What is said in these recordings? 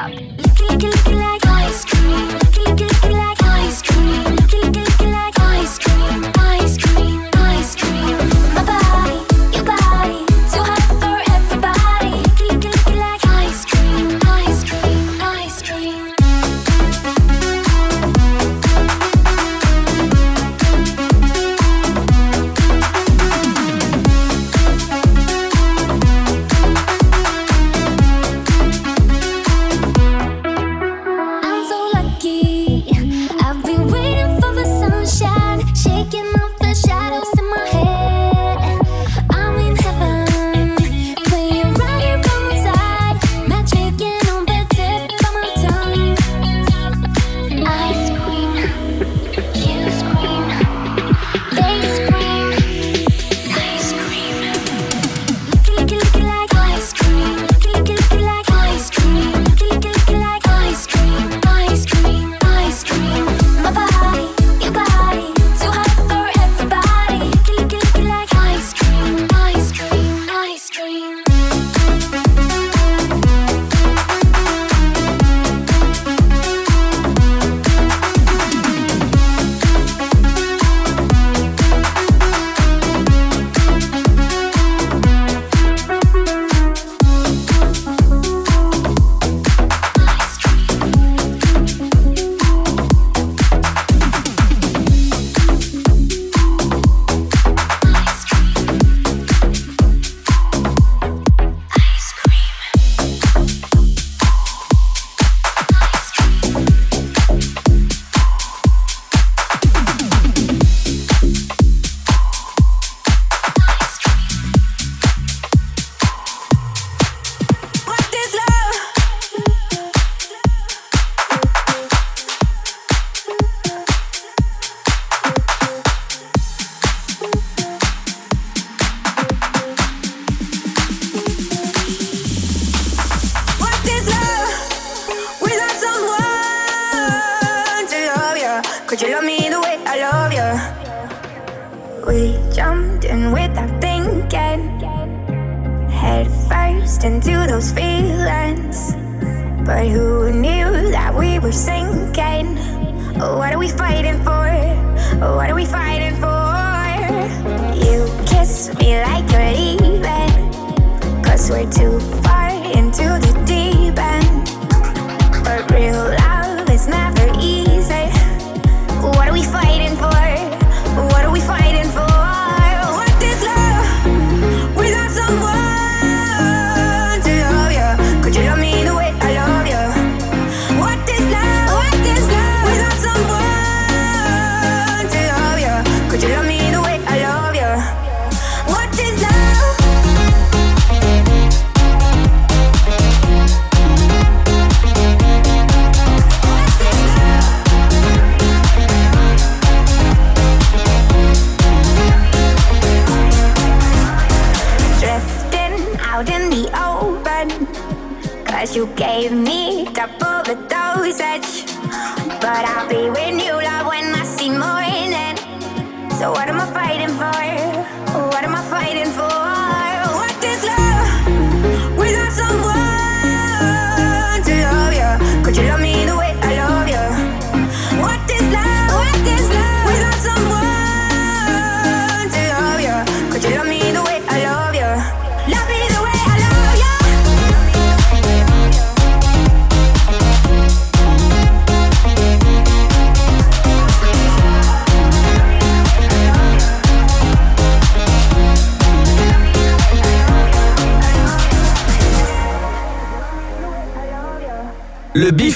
up. Licky, licky, licky like.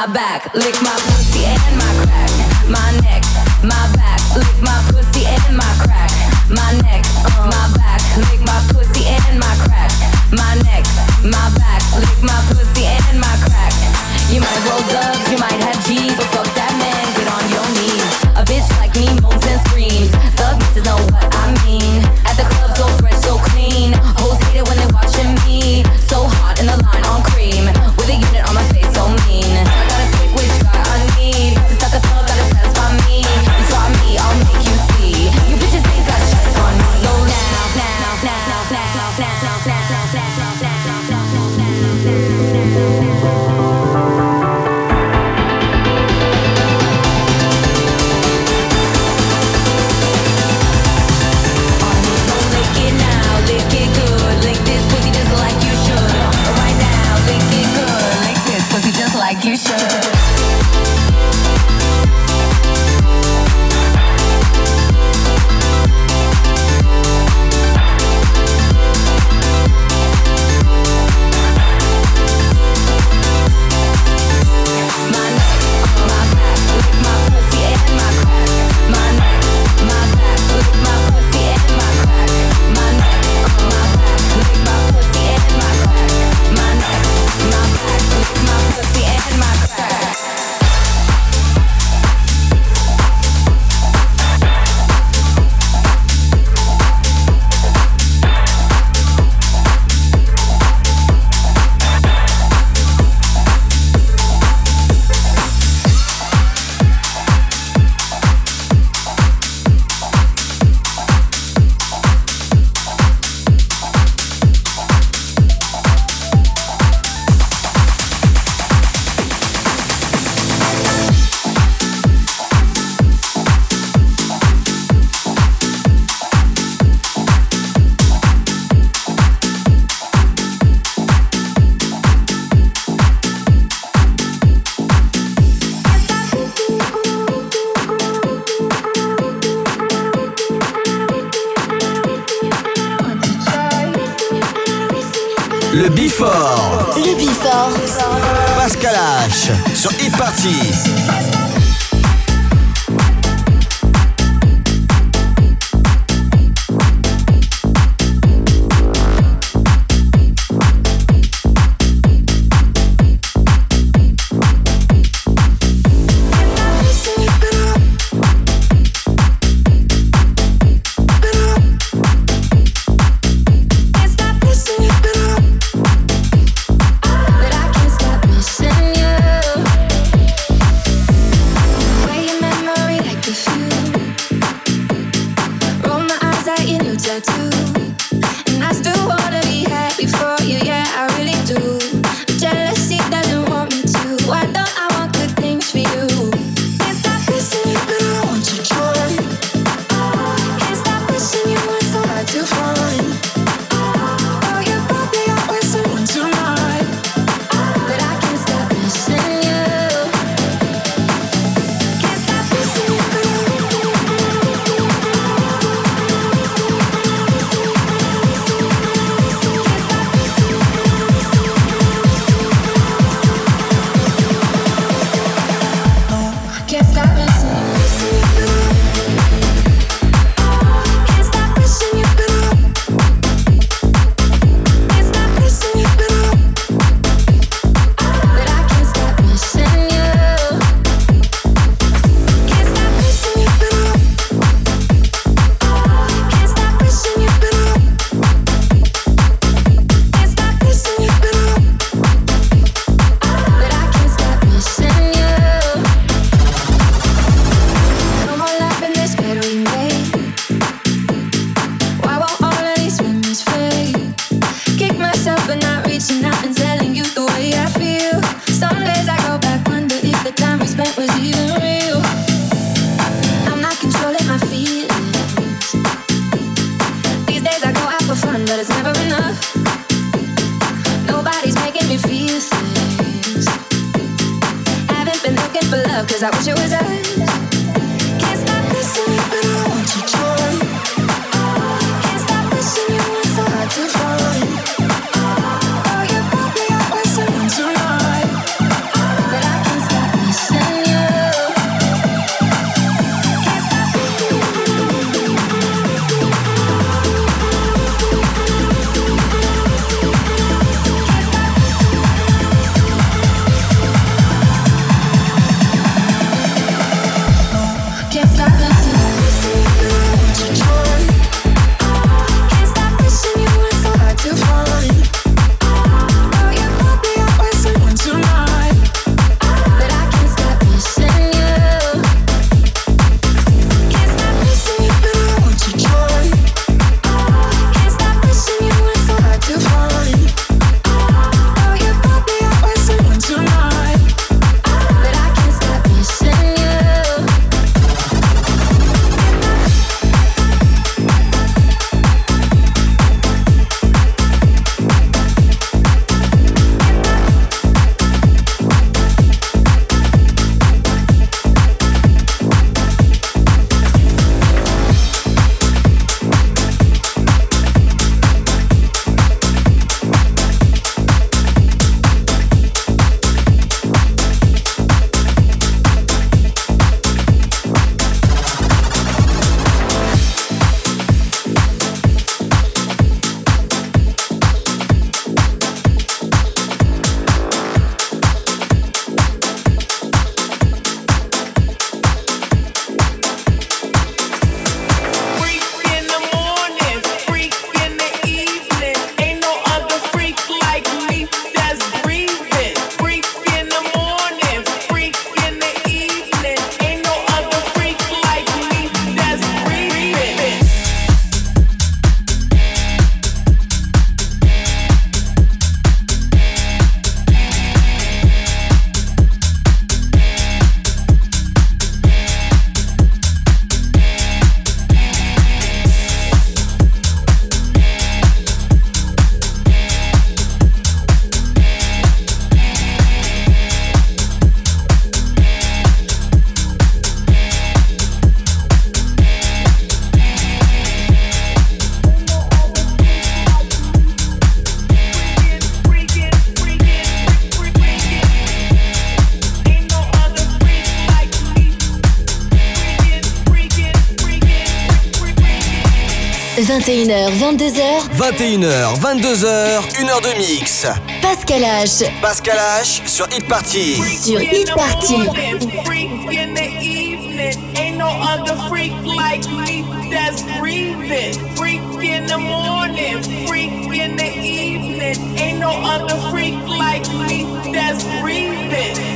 my back, lick my pussy and my crack, my neck, my back, lick my pussy and my crack, my neck, my back, lick my pussy and my crack, my neck, my back, lick my pussy and my crack. You might roll dubs, you might have G's, but fuck that man, get on your knees. A bitch like me moans and screams, The thug is no 21h, 22h. 21h, 22h, 1h de mix. Pascal H. Pascal H sur Hit Party. Sur Hit Party. Ain't no other freak like me that's breathing. Freak in the morning, freak in the evening. Ain't no other freak like me that's breathing.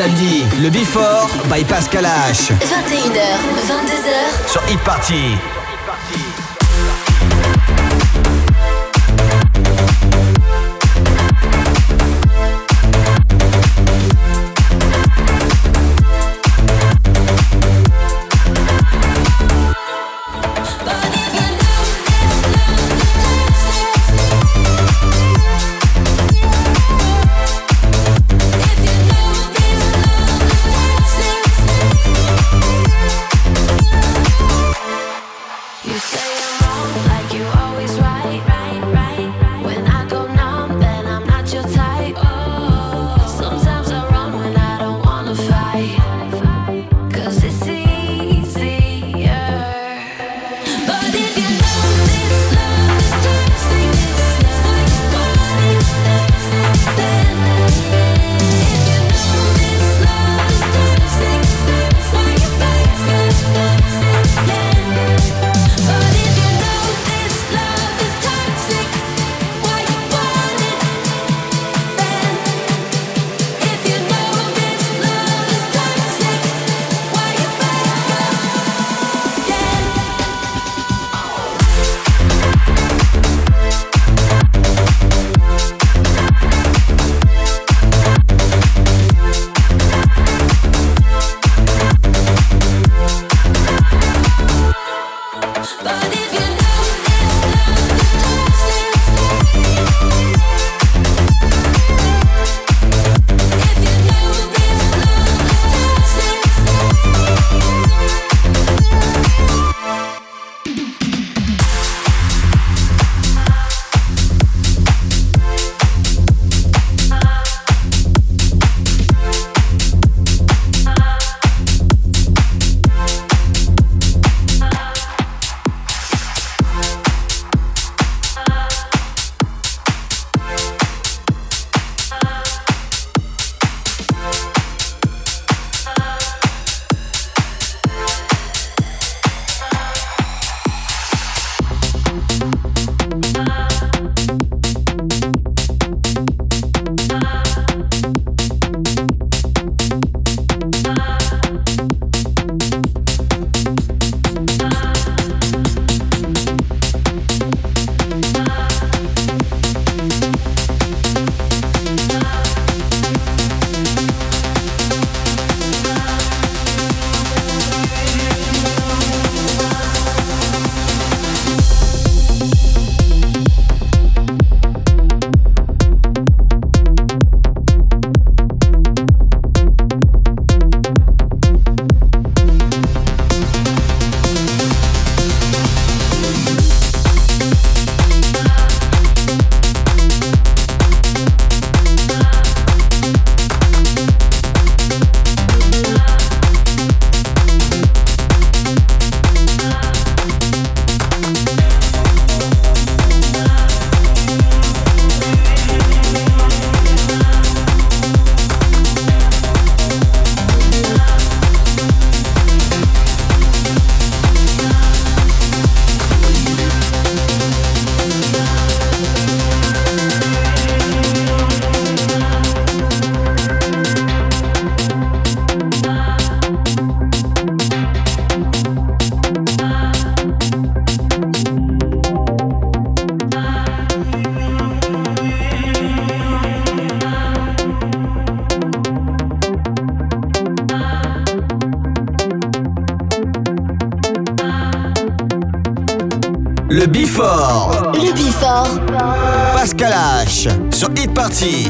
Samedi, le Before by Pascal H. 21h, 22h sur Hit Party. Sur